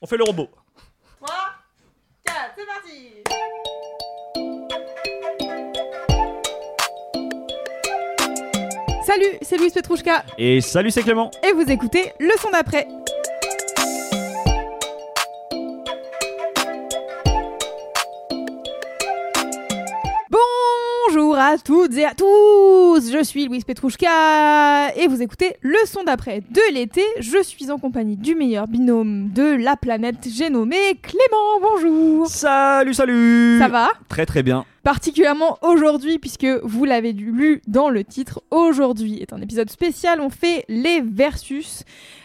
On fait le robot. 3, 4, c'est parti Salut, c'est Louise Petrouchka Et salut, c'est Clément. et vous écoutez le son d'après. À toutes et à tous, je suis Louise Petrouchka et vous écoutez le son d'après de l'été. Je suis en compagnie du meilleur binôme de la planète, j'ai nommé Clément. Bonjour. Salut, salut. Ça va? Très très bien. particulièrement aujourd'hui, puisque vous l'avez lu dans le titre, aujourd'hui est un épisode spécial, on fait les versus.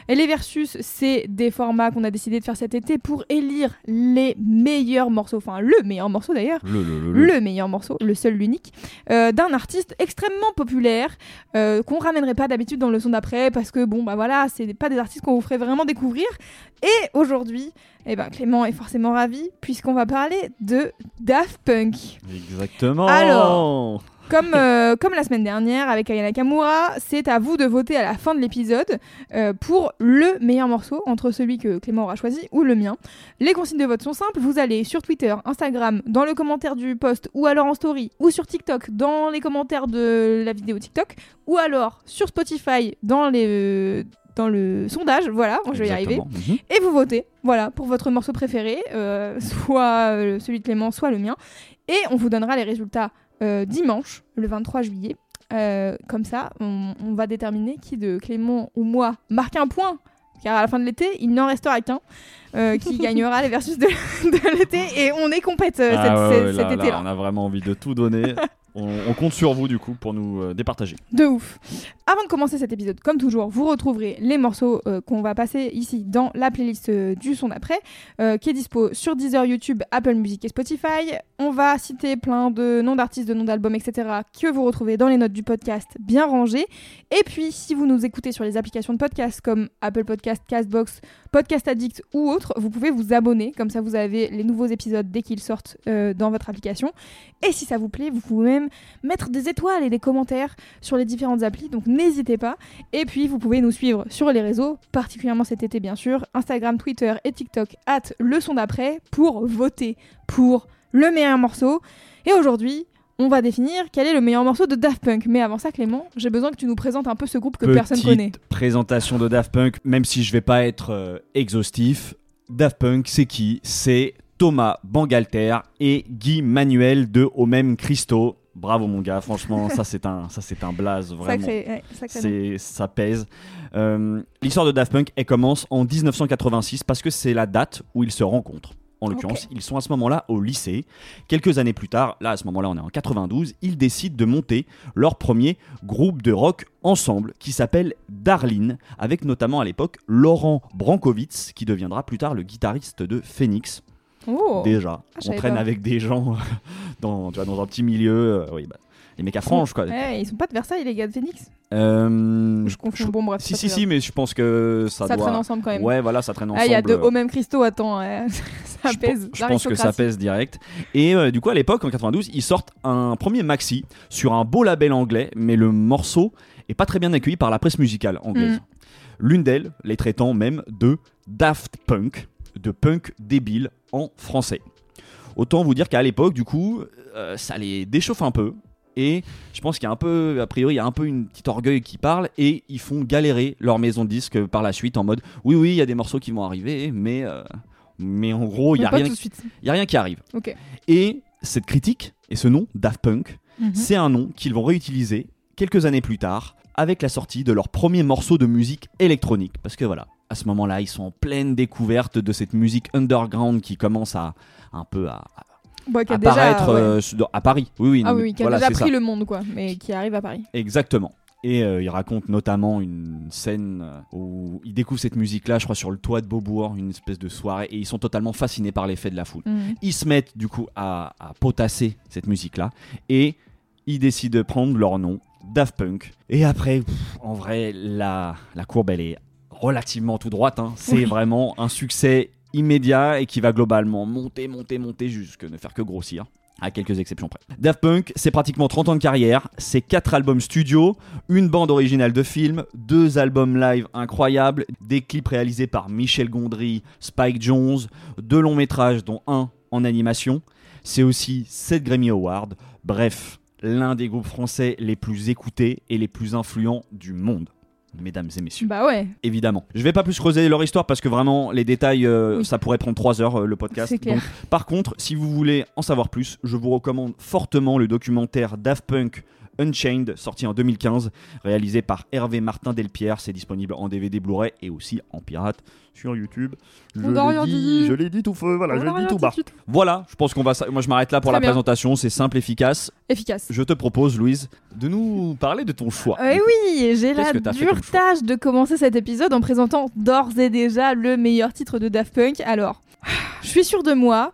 Et les versus, c'est des formats qu'on a décidé de faire cet été pour élire les meilleurs morceaux, enfin le meilleur morceau d'ailleurs, Le, le, le, le meilleur morceau, le seul, l'unique, euh, d'un artiste extrêmement populaire euh, qu'on ramènerait pas d'habitude dans le son d'après parce que bon bah voilà, c'est pas des artistes qu'on vous ferait vraiment découvrir. Et aujourd'hui, eh ben Clément est forcément ravi puisqu'on va parler de Daft Punk. Exactement. Alors. Comme, euh, comme la semaine dernière avec Ayana Kamura, c'est à vous de voter à la fin de l'épisode euh, pour le meilleur morceau entre celui que Clément aura choisi ou le mien. Les consignes de vote sont simples. Vous allez sur Twitter, Instagram, dans le commentaire du post ou alors en story ou sur TikTok dans les commentaires de la vidéo TikTok ou alors sur Spotify dans les euh, dans le sondage. Voilà, je vais y arriver. Mhm. Et vous votez, voilà, pour votre morceau préféré, euh, soit celui de Clément, soit le mien. Et on vous donnera les résultats euh, dimanche, le 23 juillet. Euh, comme ça, on, on va déterminer qui de Clément ou moi marque un point. Car à la fin de l'été, il n'en restera qu'un euh, qui gagnera les versus de, de l'été. Et on est compète euh, Ah cette- ouais, cet- ouais, cet là, là, été-là. on a vraiment envie de tout donner. on, on compte sur vous du coup pour nous euh, départager. De ouf. Avant de commencer cet épisode, comme toujours, vous retrouverez les morceaux euh, qu'on va passer ici dans la playlist euh, du son d'après, euh, qui est dispo sur Deezer, YouTube, Apple Music et Spotify. On va citer plein de noms d'artistes, de noms d'albums, etc. que vous retrouvez dans les notes du podcast bien rangées. Et puis, si vous nous écoutez sur les applications de podcast comme Apple Podcast, Castbox, Podcast Addict ou autres, vous pouvez vous abonner. Comme ça, vous avez les nouveaux épisodes dès qu'ils sortent euh, dans votre application. Et si ça vous plaît, vous pouvez même mettre des étoiles et des commentaires sur les différentes applis, donc n'hésitez pas. Et puis vous pouvez nous suivre sur les réseaux, particulièrement cet été bien sûr, Instagram, Twitter et TikTok, at le son d'après, pour voter pour le meilleur morceau. Et aujourd'hui, on va définir quel est le meilleur morceau de Daft Punk. Mais avant ça, Clément, j'ai besoin que tu nous présentes un peu ce groupe que personne Petite connaît. présentation de Daft Punk, même si je vais pas être euh, exhaustif. Daft Punk, c'est qui? C'est Thomas Bangalter et Guy Manuel de Au même Christo. Bravo mon gars, franchement, ça c'est un, ça c'est un blaze vraiment. Sacré, ouais, ça pèse. Euh, l'histoire de Daft Punk, elle commence en 1986 parce que c'est la date où ils se rencontrent. En l'occurrence, ils sont à ce moment-là au lycée. Quelques années plus tard, là à ce moment-là on est en 92, ils décident de monter leur premier groupe de rock ensemble qui s'appelle Darlene, avec notamment à l'époque Laurent Brankowitz qui deviendra plus tard le guitariste de Phoenix. Oh. Déjà, je on traîne pas. avec des gens dans, tu vois, dans un petit milieu. euh, oui, bah, les mecs à franges quoi. Ouais, ils sont pas de Versailles, les gars de Phoenix Euh, Je confonds. Bon, bref. si, si, si, mais je pense que ça, Ça doit. traîne ensemble quand même. Ouais, voilà, ça traîne ensemble. Ah, il y a de euh, au même Christo, attends, ça je pèse. Je pense que ça pèse direct. Et euh, du coup, à l'époque, en 92, ils sortent un premier maxi sur un beau label anglais, mais le morceau est pas très bien accueilli par la presse musicale anglaise. Mm. L'une d'elles, les traitant même de Daft Punk, de punk débile en français. Autant vous dire qu'à l'époque, du coup, euh, ça les déchauffe un peu. Et je pense qu'il y a un peu, a priori, il y a un peu une petite orgueil qui parle et ils font galérer leur maison de disques par la suite en mode oui, oui, il y a des morceaux qui vont arriver, mais, euh, mais en gros, il n'y a, rien- il y a rien qui arrive. Et cette critique et ce nom, Daft Punk, Mhm. c'est un nom qu'ils vont réutiliser quelques années plus tard avec la sortie de leur premier morceau de musique électronique. Parce que voilà, à ce moment-là, ils sont en pleine découverte de cette musique underground qui commence à un peu à, Bon, qui a apparaître déjà, euh, à Paris. Oui, oui, Ah oui, oui, qui a voilà, déjà pris ça. le monde, quoi, mais qui arrive à Paris. Exactement. Et euh, il raconte notamment une scène euh, où ils découvrent cette musique-là, je crois, sur le toit de Beaubourg, une espèce de soirée, et ils sont totalement fascinés par l'effet de la foule. Mhm. Ils se mettent du coup à, à potasser cette musique-là et ils décident de prendre leur nom, Daft Punk. Et après, pff, en vrai, la, la courbe, elle est relativement tout droite. hein. C'est Oui. vraiment un succès immédiat et qui va globalement monter, monter, monter jusqu'à ne faire que grossir. à quelques exceptions près. Daft Punk, c'est pratiquement 30 ans de carrière, c'est 4 albums studio, une bande originale de film, deux albums live incroyables, des clips réalisés par Michel Gondry, Spike Jones, deux longs métrages dont un en animation, c'est aussi 7 Grammy Awards, bref, l'un des groupes français les plus écoutés et les plus influents du monde. Mesdames et messieurs, Bah ouais, évidemment. Je vais pas plus creuser leur histoire parce que vraiment les détails, euh, Oui. ça pourrait prendre 3 heures euh, le podcast. c'est clair. Donc, par contre, si vous voulez en savoir plus, je vous recommande fortement le documentaire Daft Punk Unchained, sorti en 2015, réalisé par Hervé Martin Delpierre. C'est disponible en DVD Blu-ray et aussi en pirate sur YouTube. Je l'ai dit. je l'ai dit tout feu, voilà, On je l'ai dit tout bas. Voilà, je pense qu'on va. Moi, je m'arrête là pour Très la bien. présentation. C'est simple, efficace. Efficace. Je te propose, Louise, de nous parler de ton choix. Eh oui, j'ai la dure tâche de commencer cet épisode en présentant d'ores et déjà le meilleur titre de Daft Punk. Alors, je suis sûre de moi.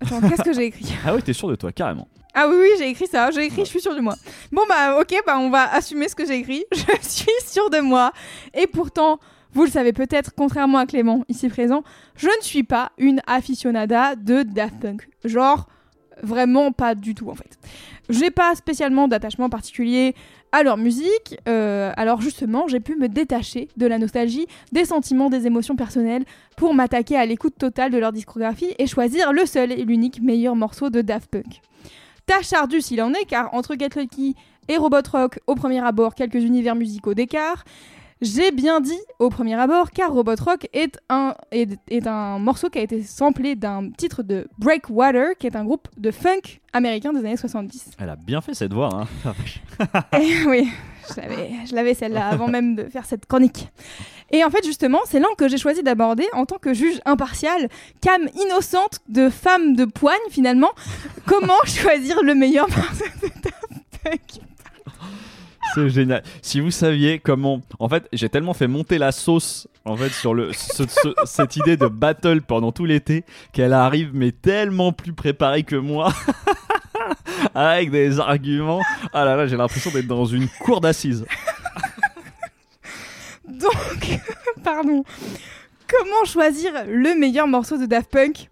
Attends, qu'est-ce que j'ai écrit? Ah oui, t'es sûr de toi, carrément. Ah oui, oui, j'ai écrit ça. J'ai écrit, je suis sûre de moi. Bon, bah, ok, bah, on va assumer ce que j'ai écrit. Je suis sûre de moi. Et pourtant, vous le savez peut-être, contrairement à Clément, ici présent, je ne suis pas une aficionada de Daft Punk. Genre, vraiment pas du tout, en fait. J'ai pas spécialement d'attachement particulier à leur musique. euh, alors, justement, j'ai pu me détacher de la nostalgie, des sentiments, des émotions personnelles pour m'attaquer à l'écoute totale de leur discographie et choisir le seul et l'unique meilleur morceau de Daft Punk. Tâche ardue s'il en est, car entre Get Lucky et Robot Rock, au premier abord, quelques univers musicaux d'écart. J'ai bien dit au premier abord, car Robot Rock est un, est, est un morceau qui a été samplé d'un titre de Breakwater, qui est un groupe de funk américain des années 70. Elle a bien fait cette voix. Hein. Et oui, je l'avais, celle-là avant même de faire cette chronique. Et en fait, justement, c'est l'angle que j'ai choisi d'aborder en tant que juge impartial, cam innocente de femme de poigne finalement. Comment choisir le meilleur C'est génial. Si vous saviez comment. En fait, j'ai tellement fait monter la sauce en fait sur le ce- ce- cette idée de battle pendant tout l'été qu'elle arrive mais tellement plus préparée que moi. Avec des arguments. Ah là là, j'ai l'impression d'être dans une cour d'assises. Donc, pardon. Comment choisir le meilleur morceau de Daft Punk?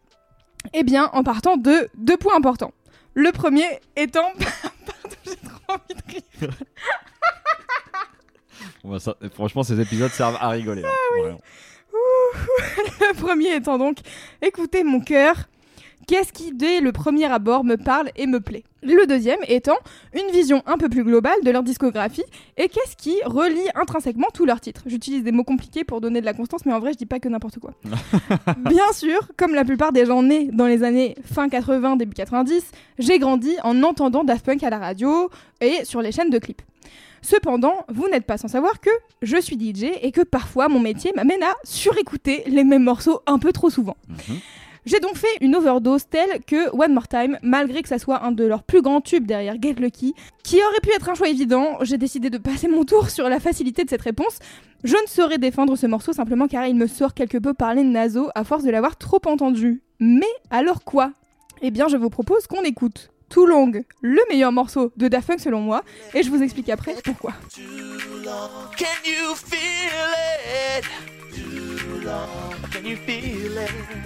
Eh bien, en partant de deux points importants. Le premier étant. Pardon, j'ai trop envie de rire. Bon, bah, ça- franchement, ces épisodes servent à rigoler. hein. Vraiment. Le premier étant donc écoutez mon cœur. Qu'est-ce qui, dès le premier abord, me parle et me plaît? Le deuxième étant une vision un peu plus globale de leur discographie et qu'est-ce qui relie intrinsèquement tous leurs titres? J'utilise des mots compliqués pour donner de la constance, mais en vrai, je dis pas que n'importe quoi. Bien sûr, comme la plupart des gens nés dans les années fin 80, début 90, j'ai grandi en entendant Daft Punk à la radio et sur les chaînes de clips. Cependant, vous n'êtes pas sans savoir que je suis DJ et que parfois mon métier m'amène à surécouter les mêmes morceaux un peu trop souvent. Mhm. J'ai donc fait une overdose telle que One More Time, malgré que ça soit un de leurs plus grands tubes derrière Get Lucky, qui aurait pu être un choix évident, j'ai décidé de passer mon tour sur la facilité de cette réponse. Je ne saurais défendre ce morceau simplement car il me sort quelque peu parler de naso à force de l'avoir trop entendu. Mais alors quoi? Eh bien, je vous propose qu'on écoute Too Long, le meilleur morceau de Daft Punk selon moi, et je vous explique après pourquoi. Can you feel it?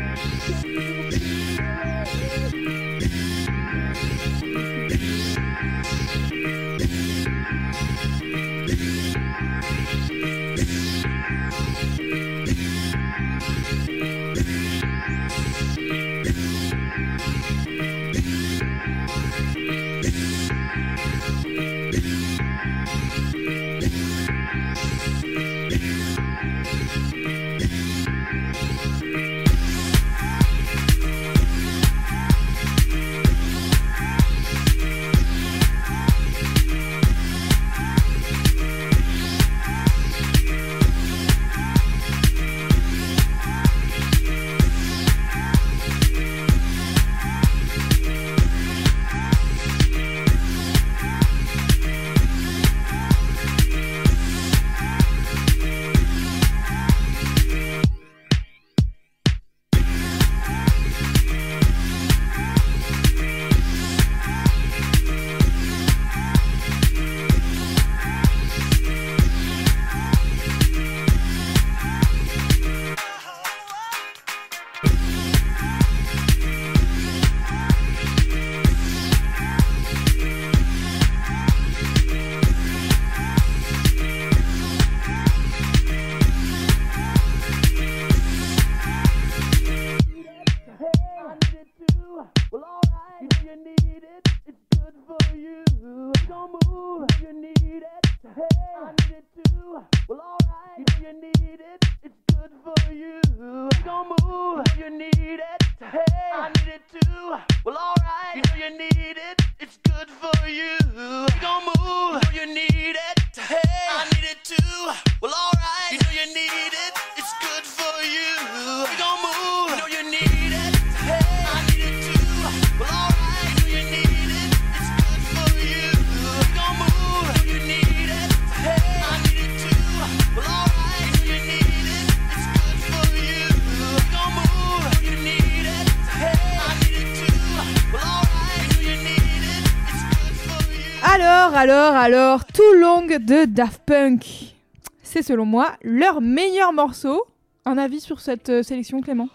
De Daft Punk. C'est selon moi leur meilleur morceau. Un avis sur cette euh, sélection, Clément?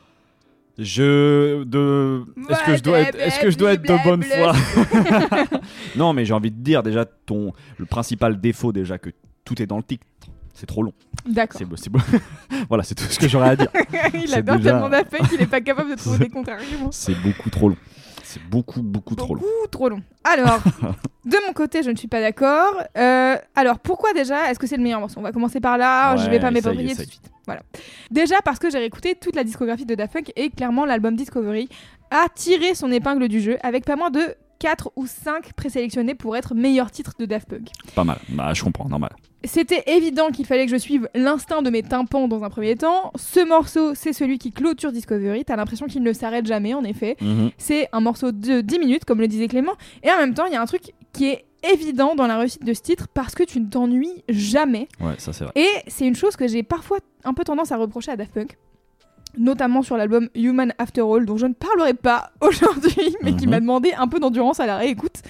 Je de est-ce que je dois être est-ce que je dois être de bonne foi? Non, mais j'ai envie de dire déjà ton le principal défaut déjà que tout est dans le titre. C'est trop long. D'accord. C'est beau, voilà, c'est tout ce que j'aurais à dire. Il adore déjà- tellement Punk qu'il n'est pas capable de trouver des contre-arguments. C'est beaucoup trop long. C'est beaucoup beaucoup trop long. Beaucoup trop long. Alors, de mon côté, je ne suis pas d'accord. Euh, alors, pourquoi déjà? Est-ce que c'est le meilleur morceau? On va commencer par là. je vais pas m'éparpiller tout de suite. Voilà. Déjà parce que j'ai réécouté toute la discographie de Daft Punk et clairement l'album Discovery a tiré son épingle du jeu avec pas moins de 4 ou 5 présélectionnés pour être meilleur titre de Daft Punk. Pas mal. Bah, je comprends, normal. C'était évident qu'il fallait que je suive l'instinct de mes tympans dans un premier temps. Ce morceau, c'est celui qui clôture Discovery. T'as l'impression qu'il ne s'arrête jamais, en effet. Mhm. C'est un morceau de 10 minutes, comme le disait Clément. Et en même temps, il y a un truc qui est évident dans la réussite de ce titre parce que tu ne t'ennuies jamais. Ouais, ça c'est vrai. Et c'est une chose que j'ai parfois un peu tendance à reprocher à Daft Punk. Notamment sur l'album Human After All, dont je ne parlerai pas aujourd'hui, mais qui Mhm. m'a demandé un peu d'endurance à la réécoute.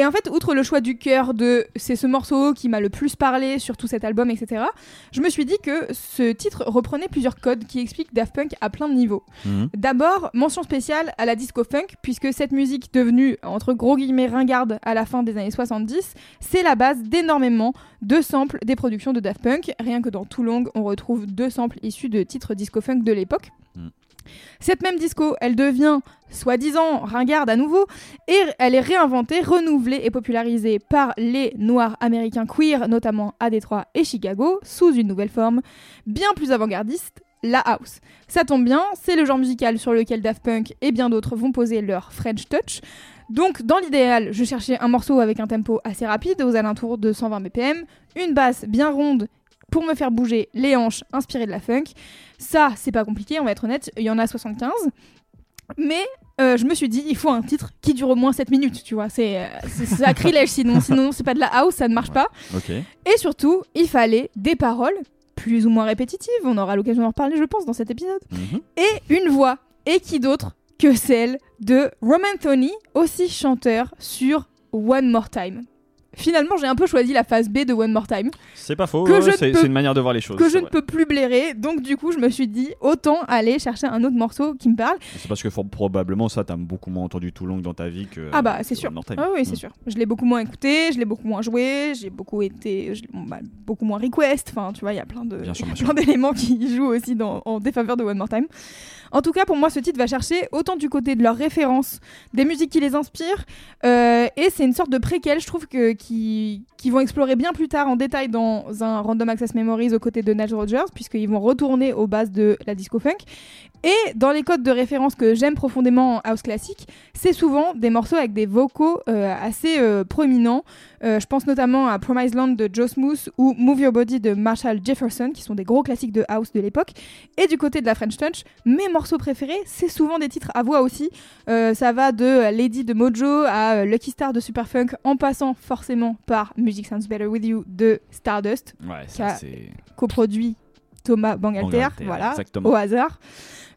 Et en fait, outre le choix du cœur de c'est ce morceau qui m'a le plus parlé sur tout cet album, etc., je me suis dit que ce titre reprenait plusieurs codes qui expliquent Daft Punk à plein de niveaux. Mhm. D'abord, mention spéciale à la disco funk, puisque cette musique devenue, entre gros guillemets, ringarde à la fin des années 70, c'est la base d'énormément de samples des productions de Daft Punk. Rien que dans Too Long, on retrouve deux samples issus de titres disco funk de l'époque. Mm. Cette même disco, elle devient soi-disant ringarde à nouveau, et elle est réinventée, renouvelée et popularisée par les noirs américains queer, notamment à Détroit et Chicago, sous une nouvelle forme, bien plus avant-gardiste, la house. Ça tombe bien, c'est le genre musical sur lequel Daft Punk et bien d'autres vont poser leur French touch. Donc, dans l'idéal, je cherchais un morceau avec un tempo assez rapide, aux alentours de 120 BPM, une basse bien ronde pour me faire bouger les hanches inspirées de la funk. Ça, c'est pas compliqué, on va être honnête, il y en a 75. Mais euh, je me suis dit, il faut un titre qui dure au moins 7 minutes, tu vois. C'est euh, sacrilège sinon, sinon c'est pas de la house, ça ne marche Ouais. pas. Et surtout, il fallait des paroles plus ou moins répétitives, on aura l'occasion d'en reparler, je pense, dans cet épisode Mhm. et une voix. Et qui d'autre que celle de Roman Thony, aussi chanteur sur One More Time? Finalement, j'ai un peu choisi la phase B de One More Time, C'est pas faux. Ouais, c'est une manière de voir les choses. que je ne peux plus blairer. Donc, du coup, je me suis dit, autant aller chercher un autre morceau qui me parle. C'est parce que probablement ça, t'as beaucoup moins entendu tout long dans ta vie que. Ah bah, c'est sûr. One More Time. Ah oui, c'est Mhm. sûr. Je l'ai beaucoup moins écouté, je l'ai beaucoup moins joué, j'ai beaucoup été, je- bah, beaucoup moins request. Enfin, tu vois, il y a plein d'éléments qui jouent aussi dans, en défaveur de One More Time. En tout cas, pour moi, ce titre va chercher autant du côté de leurs références, des musiques qui les inspirent, euh, et c'est une sorte de préquel, je trouve, que, qui, qui vont explorer bien plus tard en détail dans un Random Access Memories aux côtés de Nile Rodgers, puisqu'ils vont retourner aux bases de la disco funk. Et dans les codes de référence que j'aime profondément en house classique, c'est souvent des morceaux avec des vocaux euh, assez euh, proéminents. Euh, je pense notamment à Promised Land de Joe Smooth ou Move Your Body de Marshall Jefferson, qui sont des gros classiques de house de l'époque. Et du côté de la French Touch, mes morceaux préférés, c'est souvent des titres à voix aussi. Euh, ça va de Lady de Mojo à Lucky Star de Superfunk, en passant forcément par Music Sounds Better With You de Stardust, Ouais, Qui a- coproduit Thomas Bangalter, Bangalter, voilà, exactement. au hasard.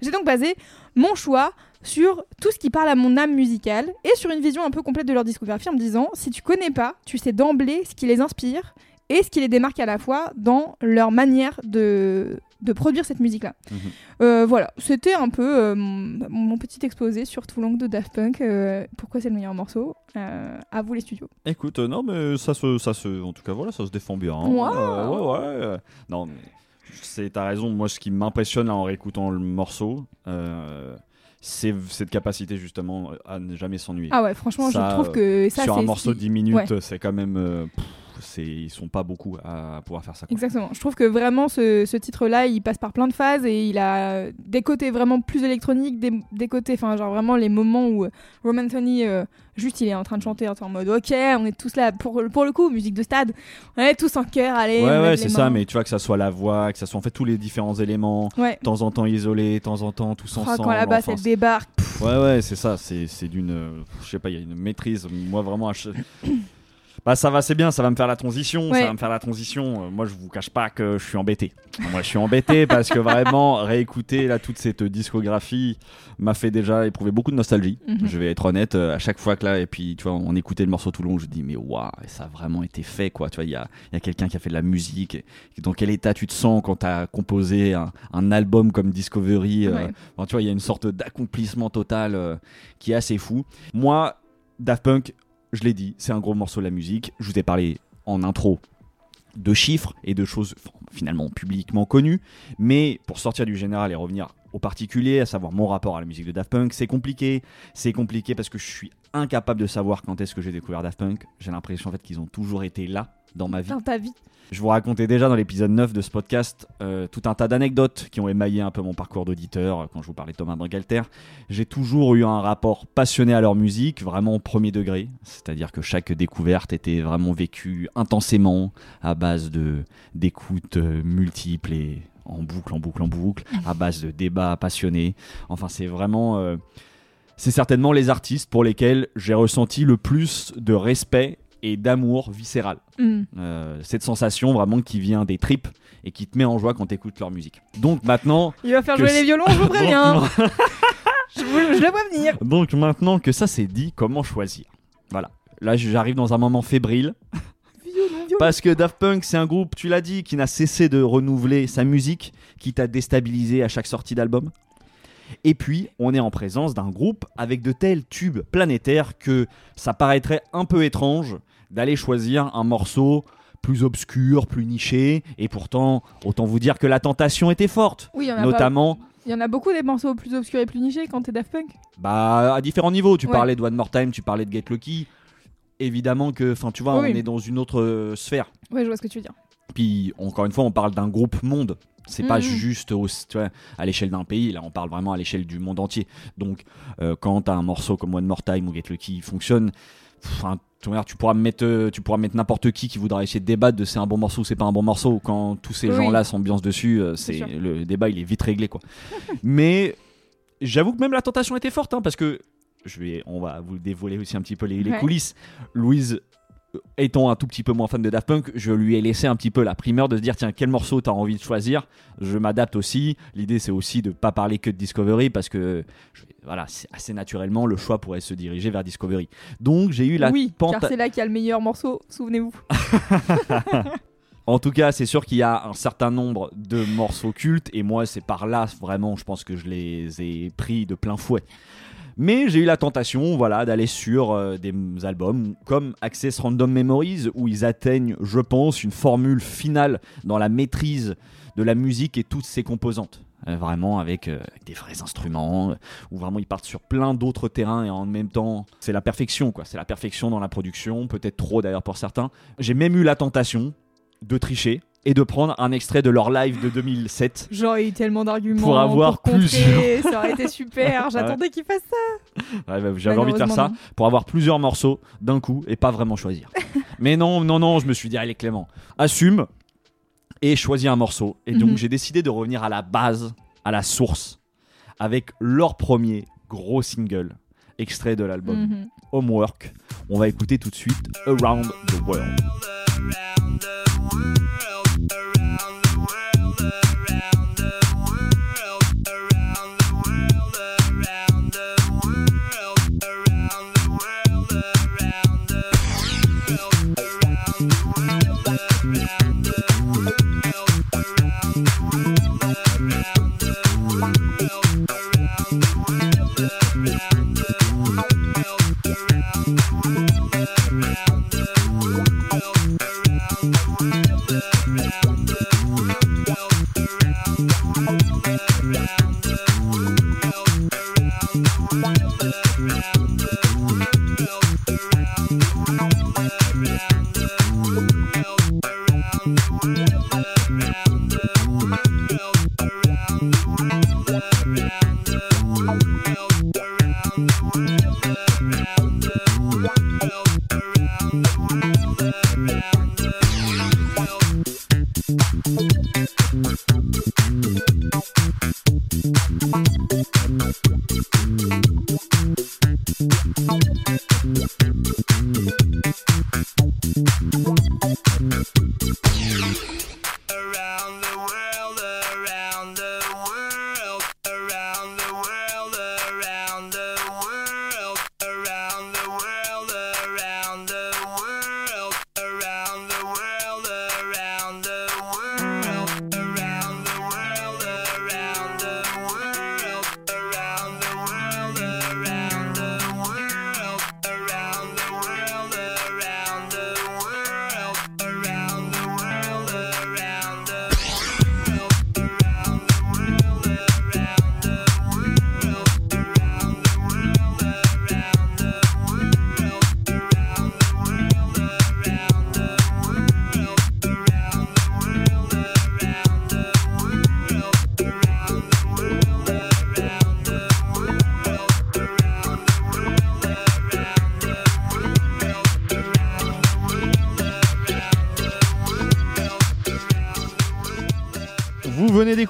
J'ai donc basé mon choix sur tout ce qui parle à mon âme musicale et sur une vision un peu complète de leur discographie en me disant si tu connais pas, tu sais d'emblée ce qui les inspire et ce qui les démarque à la fois dans leur manière de, de produire cette musique-là. Mhm. Euh, voilà, c'était un peu euh, mon, mon petit exposé sur Too Long de Daft Punk. euh, pourquoi c'est le meilleur morceau À vous les studios. Écoute, non, mais ça se, ça se, en tout cas, voilà, ça se défend bien. Ouais. Euh, ouais, ouais. non, mais c'est, t'as raison. Moi, ce qui m'impressionne là, en réécoutant le morceau, euh, c'est cette capacité justement à ne jamais s'ennuyer. Ah ouais, franchement, Ça, je trouve que ça, Sur un morceau de c'est- 10 minutes, ouais. c'est quand même. euh, pff, c'est, ils sont pas beaucoup à pouvoir faire ça. quoi. Exactement. Je trouve que vraiment ce, ce titre-là, il passe par plein de phases et il a des côtés vraiment plus électroniques, des, des côtés, enfin genre vraiment les moments où Roman Anthony, euh, juste il est en train de chanter en mode ok, on est tous là pour, pour le coup, musique de stade, on est tous en cœur, allez. Ouais, ouais, c'est ça, mais tu vois que ça soit la voix, que ça soit en fait tous les différents éléments, Ouais. de temps en temps isolés, de temps en temps tous Oh, ensemble. quand la basse elle débarque. pff, Ouais, ouais, c'est ça, c'est, d'une. euh, Je sais pas, il y a une maîtrise. Moi, vraiment, à bah, ça va, c'est bien, ça va me faire la transition. Ouais. Ça va me faire la transition. Euh, Moi, je vous cache pas que je suis embêté. Moi, je suis embêté parce que vraiment, réécouter là, toute cette discographie m'a fait déjà éprouver beaucoup de nostalgie. Mhm. Je vais être honnête, euh, à chaque fois que là, et puis, tu vois, on écoutait le morceau tout long, je dis, mais waouh, ça a vraiment été fait, quoi. Tu vois, il y a, y a quelqu'un qui a fait de la musique. Et, dans quel état tu te sens quand tu as composé un, un album comme Discovery euh. Enfin, tu vois, il y a une sorte d'accomplissement total euh, qui est assez fou. Moi, Daft Punk, je l'ai dit, c'est un gros morceau de la musique. Je vous ai parlé en intro de chiffres et de choses finalement publiquement connues. Mais pour sortir du général et revenir au particulier, à savoir mon rapport à la musique de Daft Punk, c'est compliqué. C'est compliqué parce que je suis incapable de savoir quand est-ce que j'ai découvert Daft Punk. J'ai l'impression en fait qu'ils ont toujours été là dans ma vie. Dans ta vie. Je vous racontais déjà dans l'épisode 9 de ce podcast euh, tout un tas d'anecdotes qui ont émaillé un peu mon parcours d'auditeur euh, quand je vous parlais de Thomas Bangalter. J'ai toujours eu un rapport passionné à leur musique, vraiment au premier degré. C'est-à-dire que chaque découverte était vraiment vécue intensément à base de d'écoutes euh, multiples et en boucle, en boucle, en boucle, à base de débats passionnés. Enfin, c'est vraiment... euh, c'est certainement les artistes pour lesquels j'ai ressenti le plus de respect et d'amour viscéral. Hmm. Euh, cette sensation vraiment qui vient des tripes et qui te met en joie quand tu écoutes leur musique. Donc maintenant, Il va faire jouer les violons, je vous préviens. donc, je, je le vois venir. donc maintenant que ça c'est dit, comment choisir? Voilà. Là, j'arrive dans un moment fébrile. Parce que Daft Punk, c'est un groupe, tu l'as dit, qui n'a cessé de renouveler sa musique, qui t'a déstabilisé à chaque sortie d'album. Et puis, on est en présence d'un groupe avec de tels tubes planétaires que ça paraîtrait un peu étrange d'aller choisir un morceau plus obscur, plus niché. Et pourtant, autant vous dire que la tentation était forte. Oui, a pas- Notamment, Il y en a beaucoup des morceaux plus obscurs et plus nichés quand t'es Daft Punk. bah, à différents niveaux. Tu Ouais. parlais de One More Time, tu parlais de Get Lucky. Évidemment que, enfin, tu vois, Oui, on est dans une autre euh, sphère. Ouais, je vois ce que tu veux dire. Puis encore une fois, on parle d'un groupe monde. C'est pas Mhm. juste au- tu vois, à l'échelle d'un pays, là on parle vraiment à l'échelle du monde entier. Donc euh, quand t'as un morceau comme One More Time ou Get Lucky fonctionne, enfin, tu pourras me mettre, euh, tu pourras mettre n'importe qui qui voudra essayer de débattre de c'est un bon morceau ou c'est pas un bon morceau. Quand tous ces Oui. gens-là s'ambiancent dessus, euh, C'est le débat il est vite réglé quoi. Mais j'avoue que même la tentation était forte hein, parce que je vais, on va vous dévoiler aussi un petit peu les, les Ouais. coulisses. Louise euh, étant un tout petit peu moins fan de Daft Punk, je lui ai laissé un petit peu la primeur de se dire tiens quel morceau t'as envie de choisir? Je m'adapte aussi. L'idée c'est aussi de pas parler que de Discovery parce que je- voilà assez naturellement le choix pourrait se diriger vers Discovery. Donc j'ai eu la oui, pente. car c'est là qu'il y a le meilleur morceau, souvenez-vous. En tout cas, c'est sûr qu'il y a un certain nombre de morceaux cultes et moi, c'est par là vraiment, je pense que je les ai pris de plein fouet. Mais j'ai eu la tentation, voilà, d'aller sur euh, des albums comme Access Random Memories où ils atteignent, je pense, une formule finale dans la maîtrise de la musique et toutes ses composantes. Euh, vraiment avec, euh, avec des vrais instruments, où vraiment ils partent sur plein d'autres terrains et en même temps c'est la perfection quoi, c'est la perfection dans la production, peut-être trop d'ailleurs pour certains. J'ai même eu la tentation de tricher et de prendre un extrait de leur live de 2007. J'aurais eu tellement d'arguments Pour avoir contrer, plusieurs. ça aurait été super. J'attendais qu'il fasse ça. Ouais, bah, J'avais envie de faire ça pour avoir plusieurs morceaux d'un coup et pas vraiment choisir. Mais non, non, non, je me suis dit, allez Clément, assume et choisis un morceau. Et donc Mhm. j'ai décidé de revenir à la base, à la source, avec leur premier gros single, extrait de l'album Mhm. Homework. On va écouter tout de suite Around the World. Around the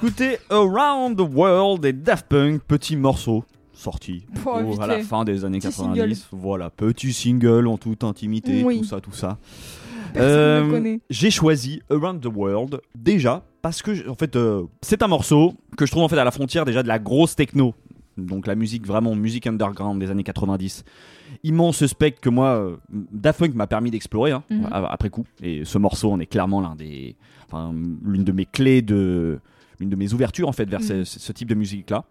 D'écouter Around the World des Daft Punk, petit morceau sorti Oh, à la fin des années Petit 90. Voilà, petit single en toute intimité, Oui. tout ça, tout ça. Euh. J'ai choisi Around the World déjà parce que en fait euh, c'est un morceau que je trouve en fait à la frontière déjà de la grosse techno. Donc la musique vraiment musique underground des années 90. Immense spectre que moi euh, Daft Punk m'a permis d'explorer hein, Mhm. après coup et ce morceau on est clairement l'un des enfin l'une de mes clés de l'une de mes ouvertures en fait vers ce, Mhm. ce type de musique là.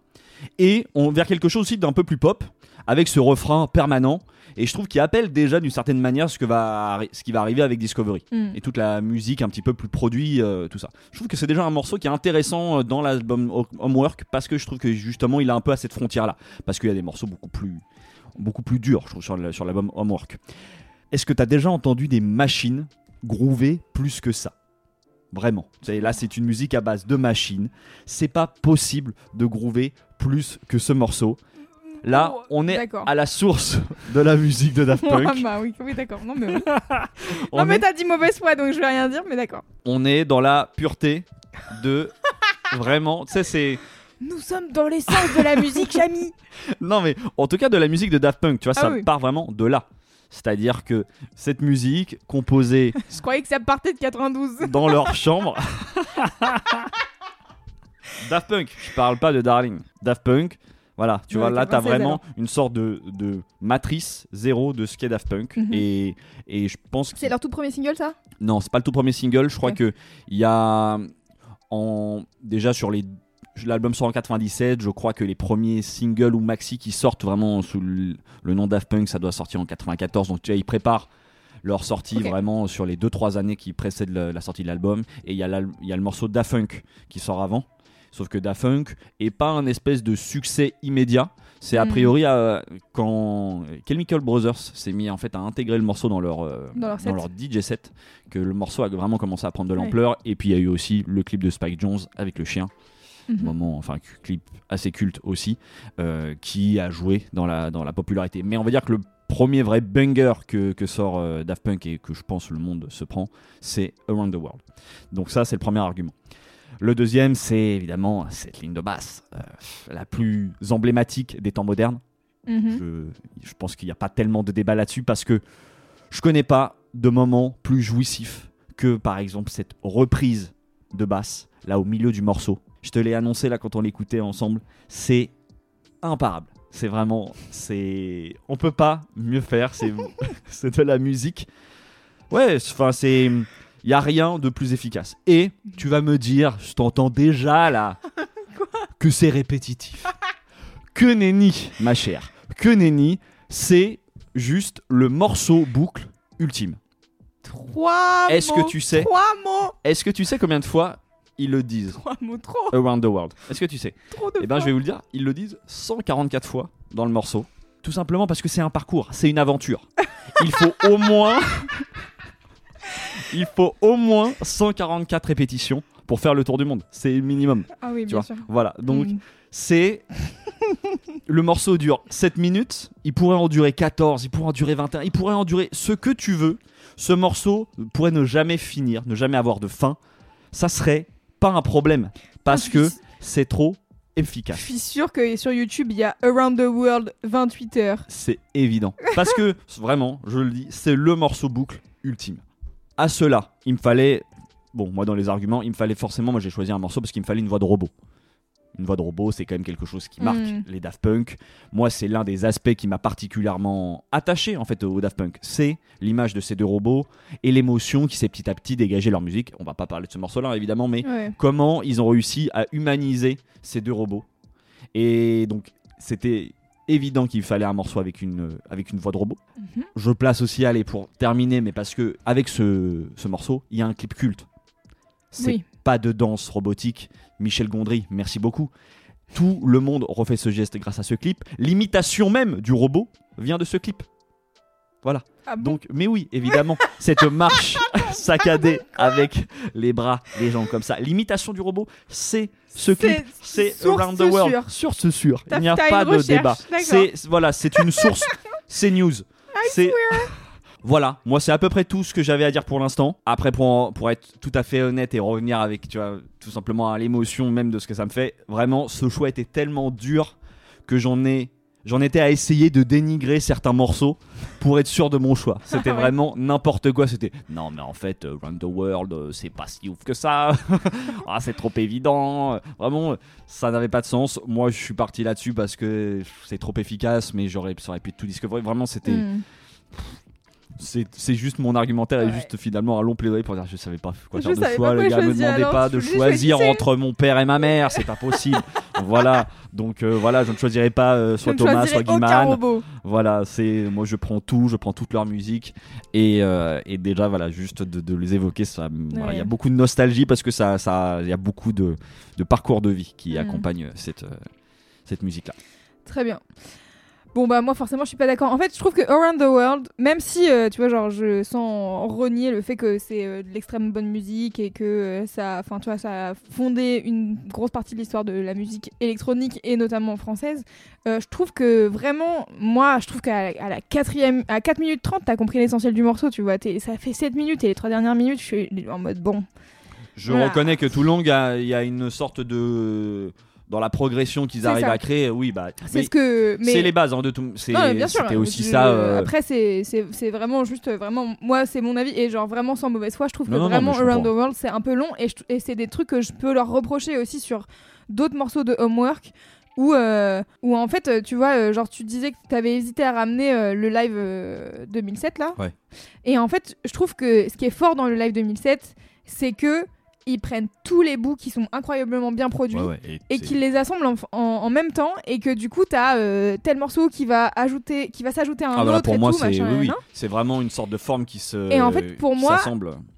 Et on vers quelque chose aussi d'un peu plus pop avec ce refrain permanent et je trouve qu'il appelle déjà d'une certaine manière ce que va ce qui va arriver avec Discovery Hmm. et toute la musique un petit peu plus produit, euh, tout ça. Je trouve que c'est déjà un morceau qui est intéressant euh, dans l'album Ho- Homework parce que je trouve que justement il a un peu à cette frontière là. Parce qu'il y a des morceaux beaucoup plus, beaucoup plus durs, je trouve, sur l'album Homework. Est-ce que tu as déjà entendu des machines groover plus que ça? Vraiment. Là, c'est une musique à base de machines. C'est pas possible de groover plus que ce morceau. Là, Oh, on est à la source de la musique de Daft Ouais, Punk. bah oui, oui d'accord. Non mais, oui. On non, mais est- t'as dit mauvaise foi donc je vais rien dire, mais d'accord. on est dans la pureté de vraiment tu sais c'est Nous sommes dans l'essence de la musique, Jamy. non mais en tout cas de la musique de Daft Punk tu vois Ah ça oui. part vraiment de là c'est-à-dire que cette musique composée Je croyais que ça partait de 92. dans leur chambre. Daft Punk. Je parle pas de Darling. Daft Punk voilà tu Ouais, vois là t'as 96 vraiment une sorte de, de matrice zéro de ce qu'est Daft Punk. Mhm. et, et je pense que C'est leur tout premier single, ça? Non, c'est pas le tout premier single. Je crois que il y a en déjà sur les l'album sort en 97. Je crois que les premiers singles ou maxi qui sortent vraiment sous le, le nom Daft Punk, ça doit sortir en 94. Donc tu vois, ils préparent leur sortie vraiment sur les 2-3 années qui précèdent la sortie de l'album. Et il y, a y le morceau Daft Punk qui sort avant. Sauf que Daft Punk est pas un espèce de succès immédiat. C'est a Mhm. priori euh, quand Chemical Brothers s'est mis en fait à intégrer le morceau dans leur, euh, Dans leur DJ set que le morceau a vraiment commencé à prendre de Ouais. l'ampleur. Et puis il y a eu aussi le clip de Spike Jones avec le chien, Mhm. moment, enfin clip assez culte aussi, euh, qui a joué dans la, dans la popularité. Mais on va dire que le premier vrai banger que, que sort euh, Daft Punk et que je pense le monde se prend, c'est Around the World. Donc ça c'est le premier argument. Le deuxième, c'est évidemment cette ligne de basse, euh, la plus emblématique des temps modernes. Mhm. Je, je pense qu'il n'y a pas tellement de débat là-dessus parce que je connais pas de moment plus jouissif que par exemple cette reprise de basse là au milieu du morceau. Je te l'ai annoncé là quand on l'écoutait ensemble, c'est imparable. C'est vraiment, c'est, on peut pas mieux faire. C'est, c'est de la musique. Ouais, enfin c'est, il y a rien de plus efficace. Et tu vas me dire, je t'entends déjà là, que c'est répétitif. Que nenni, ma chère. Que nenni, c'est juste le morceau boucle ultime. Trois Est-ce que tu sais Trois mots Est-ce que tu sais combien de fois ils le disent Trois mots trop Around the World Est-ce que tu sais Trop de Eh ben, je vais vous le dire, ils le disent 144 fois dans le morceau. Tout simplement parce que c'est un parcours, c'est une aventure. Il faut au moins. Il faut au moins 144 répétitions pour faire le tour du monde. C'est le minimum. Ah oui, Tu bien vois. sûr. Voilà. Donc, Mm. c'est. le morceau dure 7 minutes. Il pourrait en durer 14, il pourrait en durer 21, il pourrait en durer ce que tu veux. Ce morceau pourrait ne jamais finir, ne jamais avoir de fin. Ça serait pas un problème. Parce que c'est trop Je efficace. suis sûre que sur YouTube, il y a Around the World 28 heures. C'est évident. Parce que, vraiment, je le dis, c'est le morceau boucle ultime. À cela, il me fallait. Bon, moi, dans les arguments, il me fallait forcément. Moi, j'ai choisi un morceau parce qu'il me fallait une voix de robot. Une voix de robot, c'est quand même quelque chose qui marque Mm. les Daft Punk. Moi, c'est l'un des aspects qui m'a particulièrement attaché en fait au Daft Punk. C'est l'image de ces deux robots et l'émotion qui s'est petit à petit dégagée leur musique. On va pas parler de ce morceau-là évidemment, mais Ouais. comment ils ont réussi à humaniser ces deux robots. Et donc, c'était évident qu'il fallait un morceau avec une, avec une voix de robot. Mhm. Je place aussi, allez, pour terminer, mais parce que avec ce, ce morceau, il y a un clip culte. C'est Oui. pas de danse robotique. Michel Gondry, merci beaucoup. Tout le monde refait ce geste grâce à ce clip. L'imitation même du robot vient de ce clip. Voilà. Ah bon Donc, mais oui, évidemment, cette marche saccadée avec les bras, les jambes comme ça. L'imitation du robot, c'est ce clip, C'est source Around the World. sûre. Sur ce sûr. T'as- Il n'y a pas de recherche, débat. C'est voilà, c'est une source. c'est news. C'est voilà, moi c'est à peu près tout ce que j'avais à dire pour l'instant. Après pour pour être tout à fait honnête et revenir avec tu vois tout simplement à l'émotion même de ce que ça me fait, vraiment ce choix était tellement dur que j'en ai j'en étais à essayer de dénigrer certains morceaux pour être sûr de mon choix. C'était Ouais. vraiment n'importe quoi, c'était non mais en fait euh, Run the World euh, c'est pas si ouf que ça. ah, c'est trop évident. Vraiment ça n'avait pas de sens. Moi je suis parti là-dessus parce que c'est trop efficace mais j'aurais ça aurait pu être tout discovery. Vraiment c'était Hmm. C'est c'est juste mon argumentaire et juste finalement un long plaidoyer pour dire je savais pas quoi Je faire de choix le gars me demandait pas de choisir entre mon père et ma mère c'est pas possible voilà donc euh, voilà je ne choisirai pas euh, soit Thomas soit robot. voilà c'est moi je prends tout je prends toute leur musique et, euh, et déjà voilà juste de, de les évoquer ça me- voilà, il y a beaucoup de nostalgie parce que ça ça il y a beaucoup de, de parcours de vie qui Mm. accompagnent cette cette musique là Très bien. Bon bah moi forcément je suis pas d'accord. En fait je trouve que Around the World, même si euh, tu vois genre je sens renier le fait que c'est euh, de l'extrême bonne musique et que euh, ça, enfin tu vois ça a fondé une grosse partie de l'histoire de la musique électronique et notamment française. je trouve que vraiment moi je trouve qu'à à la quatrième, à 4 minutes 30 t'as compris l'essentiel du morceau tu vois. Ça fait 7 minutes et les trois dernières minutes je suis en mode bon. Je Voilà. reconnais que il y a, il y a une sorte de. Dans la progression qu'ils arrivent ça. à créer, oui, bah. C'est mais ce que mais C'est les bases hein, de tout. c'est-. C'était aussi Je- ça. euh, Après, c'est vraiment juste, euh, vraiment, moi, c'est mon avis, et genre vraiment sans mauvaise foi, je trouve Non, que non, vraiment Around the World, c'est un peu long, et, je- et c'est des trucs que je peux leur reprocher aussi sur d'autres morceaux de Homework. Où, euh, où en fait, tu vois, genre tu disais que tu avais hésité à ramener euh, le live euh, 2007 là. Ouais. Et en fait, je trouve que ce qui est fort dans le live 2007, c'est que ils prennent tous les bouts qui sont incroyablement bien produits ouais, ouais, et et c'est- qu'il les assemble en, en- en même temps et que du coup t'as euh, tel morceau qui va ajouter qui va s'ajouter à un Ah, voilà, autre pour et moi, c'est oui. C'est vraiment une sorte de forme qui se. Et en fait, pour moi,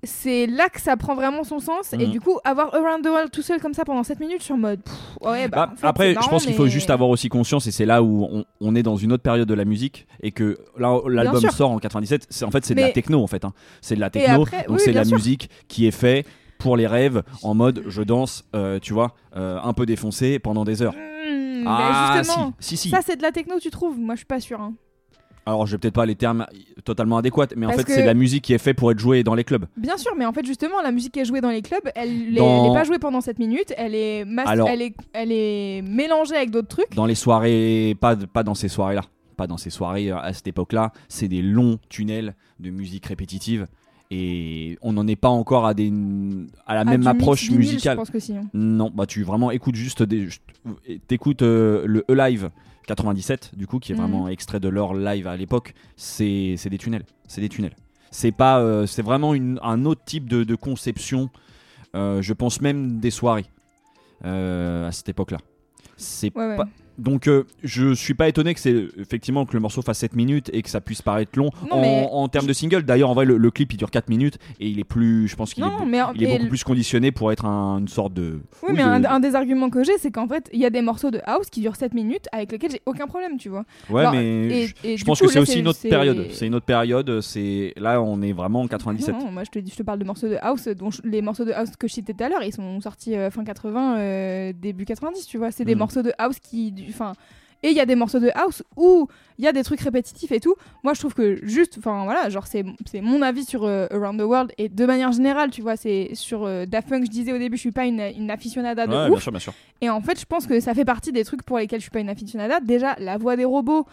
c'est là que ça prend vraiment son sens et Mhm. du coup avoir Around the World tout seul comme ça pendant 7 minutes je suis en mode pff, ouais bah, Bah, en fait, après, je pense qu'il faut juste avoir aussi conscience, et c'est là où on, on est dans une autre période de la musique, et que là, l'album sort en 97. C'est en fait c'est de la techno en fait. hein. C'est de la techno, après, donc oui, c'est de la sûr. musique qui est fait pour les rêves, en mode je danse, euh, tu vois, euh, un peu défoncé pendant des heures. Hmm, ah bah, justement si, si, si. ça c'est de la techno tu trouves? Moi je suis pas sûre hein. Alors, j'ai peut-être pas les termes totalement adéquats, mais en fait, c'est de la musique qui est faite pour être jouée dans les clubs. bien sûr mais en fait justement la musique qui est jouée dans les clubs elle n'est Dans- pas jouée pendant 7 minutes elle est Alors- elle est elle est mélangée avec d'autres trucs Dans les soirées, pas, pas dans ces soirées-là. Pas dans ces soirées euh, à cette époque-là. C'est des longs tunnels de musique répétitive. Et on n'en est pas encore à, des, à la Ah, même approche vinyle, musicale. je pense que si hein. Non, bah tu vraiment écoutes juste des. T'écoutes euh, le E-Live 97, du coup, qui est Mhm. vraiment extrait de leur live à l'époque. C'est c'est des tunnels. C'est des tunnels. C'est pas. euh, c'est vraiment une- un autre type de, de conception. euh, je pense même des soirées à cette époque-là. C'est ouais, ouais. Donc euh, je suis pas étonné que c'est effectivement que le morceau fasse 7 minutes et que ça puisse paraître long Non, en, mais- en termes de single. D'ailleurs en vrai le, le clip il dure 4 minutes et il est plus je pense qu'il est, non mais il est et beaucoup plus conditionné pour être un- une sorte de Oui, oui, mais de- un, un des arguments que j'ai, c'est qu'en fait, il y a des morceaux de house qui durent 7 minutes avec lesquels j'ai aucun problème, tu vois. Ouais, mais et- je, et je du pense coup, que c'est aussi une autre période. C'est une autre période. C'est là, on est vraiment en 97. Non, moi, je te, dis- je te parle de morceaux de house, dont je- les morceaux de house que je citais tout à l'heure, ils sont sortis euh, fin 80, euh, début 90, tu vois. C'est des Mhm. morceaux de house qui. Du- Enfin. et il y a des morceaux de house où il y a des trucs répétitifs et tout. Moi, je trouve que juste, enfin voilà, genre c'est c'est mon avis sur euh, Around the World et de manière générale, tu vois, c'est sur euh, Daft Punk. Je disais au début, je suis pas une, une aficionada de Ouais, ouf. bien sûr, bien sûr. Et en fait, je pense que ça fait partie des trucs pour lesquels je suis pas une aficionada. Déjà, la voix des robots,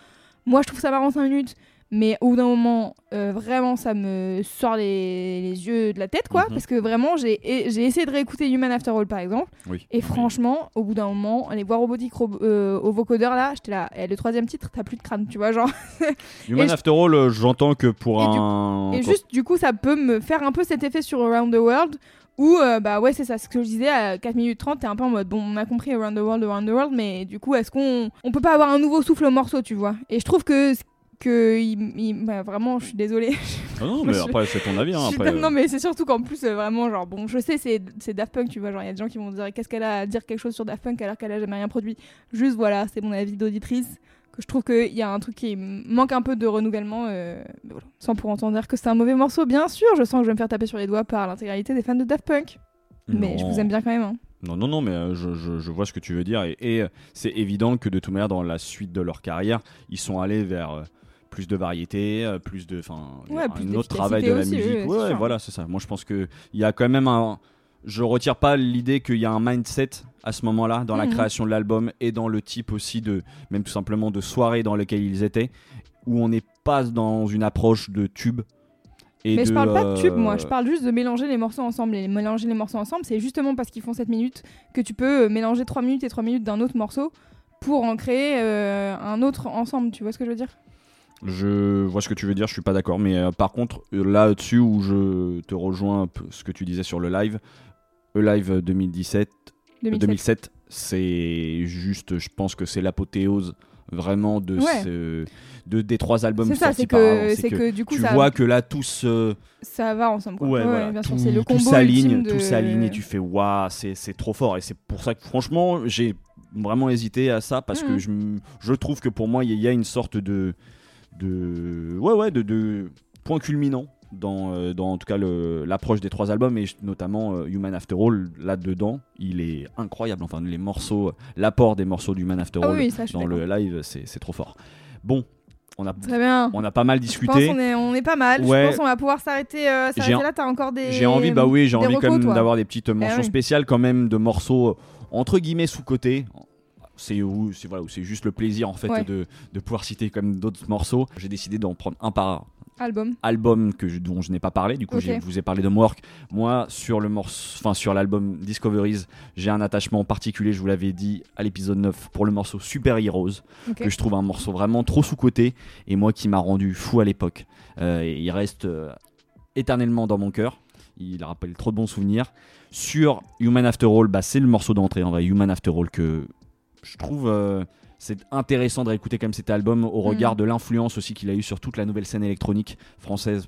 moi je trouve ça marrant 5 minutes, mais au bout d'un moment, euh, vraiment, ça me sort les, les yeux de la tête, quoi. Mhm. Parce que vraiment, j'ai essayé de réécouter Human After All, par exemple. Oui. Et franchement, au bout d'un moment, les voix robotiques ro- euh, au vocodeur, là, j'étais là. Et le troisième titre, t'as plus de crâne, tu vois, genre. Human Et After All, euh, j'entends que pour Et du- un. Et juste, du coup, ça peut me faire un peu cet effet sur Around the World. Où, euh, bah ouais, c'est ça, ce que je disais, à 4 minutes 30, t'es un peu en mode, bon, on a compris Around the World, Around the World, mais du coup, est-ce qu'on on peut pas avoir un nouveau souffle au morceau, tu vois Et je trouve que, que il, il- bah, vraiment, je suis désolée. Ah non, mais je- après, c'est ton avis. Hein, suis après, Non, mais c'est surtout qu'en plus, euh, vraiment, genre, bon, je sais, c'est Daft Punk, tu vois, genre, il y a des gens qui vont dire, qu'est-ce qu'elle a à dire quelque chose sur Daft Punk alors qu'elle a jamais rien produit. Juste, voilà, c'est mon avis d'auditrice, que je trouve qu'il y a un truc qui manque un peu de renouvellement, euh, mais voilà. sans pour autant dire que c'est un mauvais morceau, bien sûr, je sens que je vais me faire taper sur les doigts par l'intégralité des fans de Daft Punk. Mais je vous aime bien quand même. hein. Non, non, non, mais euh, je, je- je vois ce que tu veux dire. Et, et, euh, c'est évident que de toute manière, dans la suite de leur carrière, ils sont allés vers euh, plus de variété, euh, plus de. Enfin, Ouais, un autre travail de la aussi, musique. ouais, c'est ouais, voilà, c'est ça. Moi, je pense qu'il y a quand même un. Je retire pas l'idée qu'il y a un mindset à ce moment-là dans la Mhm. création de l'album et dans le type aussi de, même tout simplement de soirée dans lequel ils étaient, où on n'est pas dans une approche de tube. Et Mais de, je parle pas de tube, moi, euh, je parle juste de mélanger les morceaux ensemble. Et mélanger les morceaux ensemble, c'est justement parce qu'ils font 7 minutes que tu peux euh, mélanger 3 minutes et 3 minutes d'un autre morceau pour en créer euh, un autre ensemble. Tu vois ce que je veux dire? Je vois ce que tu veux dire, je suis pas d'accord, mais euh, par contre, euh, là-dessus où je te rejoins ce que tu disais sur le live, le live 2017, 2007. 2007, c'est juste, je pense que c'est l'apothéose vraiment de, Ouais. ce- de des trois albums C'est ça, c'est que, c'est que du coup, tu ça, vois que là tout se ça va ensemble. Quoi. ouais, Ouais, voilà, bien sûr, tout, c'est le tout combo s'aligne, de... tout s'aligne et tu fais waouh, c'est c'est trop fort et c'est pour ça que franchement j'ai vraiment hésité à ça parce que Mhm. je, je trouve que pour moi il y, a une sorte de de ouais ouais de, de point culminant dans, euh, dans en tout cas le- l'approche des trois albums et notamment euh, Human After All là dedans il est incroyable enfin les morceaux l'apport des morceaux d'Human After Ah All oui, ça, dans le live c'est c'est trop fort bon on a Très bien. on a pas mal Je pense discuté qu'on est, on est pas mal. Ouais. Je pense qu'on va pouvoir s'arrêter euh, là. T'as encore des. J'ai envie, bah oui, j'ai envie recos, quand même toi. d'avoir des petites mentions oui. spéciales quand même de morceaux euh, entre guillemets sous côté. C'est où c'est voilà, c'est juste le plaisir en fait Ouais. de, de pouvoir citer même d'autres morceaux. J'ai décidé d'en prendre un par Album. album que je- dont je n'ai pas parlé. Du coup, je vous ai parlé de Work. Moi, sur le morceau, enfin sur l'album Discoveries, j'ai un attachement particulier. Je vous l'avais dit à l'épisode 9 pour le morceau Super Heroes que je trouve un morceau vraiment trop sous-côté et moi qui m'a rendu fou à l'époque. Euh, il reste euh, éternellement dans mon cœur. Il rappelle trop de bons souvenirs. Sur Human After All, bah, c'est le morceau d'entrée en vrai, Human After All, que je trouve euh, c'est intéressant de réécouter quand même cet album au regard Mhm. de l'influence aussi qu'il a eu sur toute la nouvelle scène électronique française,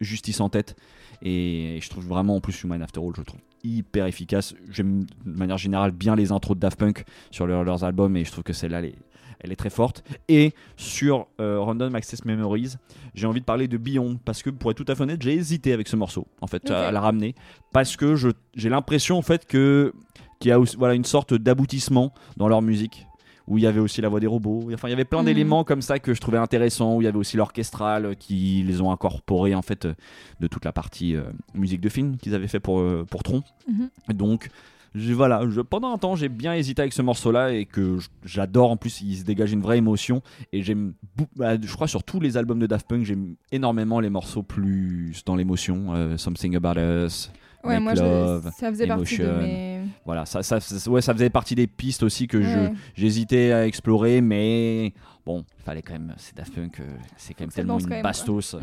Justice en tête. Et je trouve vraiment en plus Human After All, je trouve hyper efficace. J'aime de manière générale bien les intros de Daft Punk sur leur- leurs albums et je trouve que celle-là, elle est, elle est très forte. Et sur euh, Random Access Memories, j'ai envie de parler de Beyond parce que pour être tout à fait honnête, j'ai hésité avec ce morceau en fait à, à la ramener parce que je- j'ai l'impression en fait que qu'il y a aussi- voilà une sorte d'aboutissement dans leur musique où il y avait aussi la voix des robots. Enfin, il y avait plein Mhm. d'éléments comme ça que je trouvais intéressants. Où il y avait aussi l'orchestral qui les ont incorporés en fait euh, de toute la partie euh, musique de film qu'ils avaient fait pour euh, pour Tron. Mhm. Donc voilà, je- pendant un temps j'ai bien hésité avec ce morceau-là et que j'adore. En plus, il se dégage une vraie émotion et j'aime, bah, je crois sur tous les albums de Daft Punk, j'aime énormément les morceaux plus dans l'émotion. euh, Something About Us. Ouais, Make moi, je- Love, ça faisait partie de Emotion. mes. Voilà, ça, ça, ça- ouais, ça faisait partie des pistes aussi que Ouais. j'hésitais à explorer, mais bon, il fallait quand même. C'est Daft Punk, euh, c'est quand même tellement une quand même, quoi. bastos.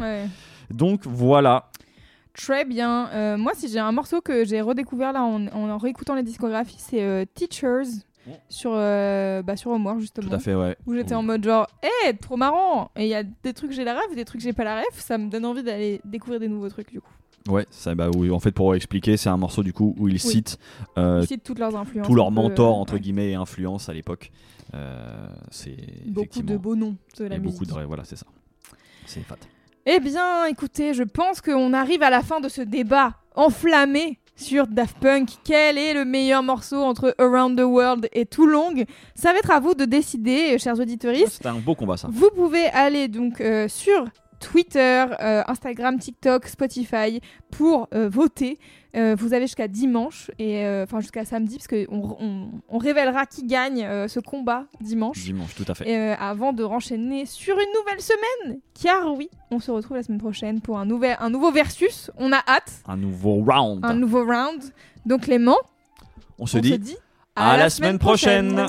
Donc voilà. Très bien. Euh, moi, si j'ai un morceau que j'ai redécouvert là en, en, en réécoutant les discographies, c'est euh, Teachers sur, euh, bah, sur Homework justement. Tout à fait, ouais. Où j'étais en mode genre, hé, trop marrant! Et il y a des trucs j'ai la ref, des trucs j'ai pas la ref, ça me donne envie d'aller découvrir des nouveaux trucs du coup. Ouais, ça, bah oui, en fait, pour expliquer, c'est un morceau du coup où ils citent euh, Ils citent toutes leurs influences. tous leurs peu, mentors, euh, entre ouais. guillemets, et influences à l'époque. Euh, c'est Beaucoup de beaux noms de la et musique. beaucoup de. voilà, c'est ça. C'est fat. Eh bien, écoutez, je pense qu'on arrive à la fin de ce débat enflammé sur Daft Punk. Quel est le meilleur morceau entre Around the World et Too Long Ça va être à vous de décider, chers auditeurs. C'était un beau combat ça. Vous pouvez aller donc euh, sur Twitter, euh, Instagram, TikTok, Spotify pour euh, voter. Euh, vous avez jusqu'à dimanche et enfin jusqu'à samedi parce qu'on on, on révélera qui gagne ce combat dimanche. Dimanche, tout à fait. Et, avant de renchaîner sur une nouvelle semaine, car oui, on se retrouve la semaine prochaine pour un, nouvel, un nouveau versus. On a hâte, Un nouveau round. un nouveau round. Donc Clément, On se on dit se dit à, la semaine prochaine.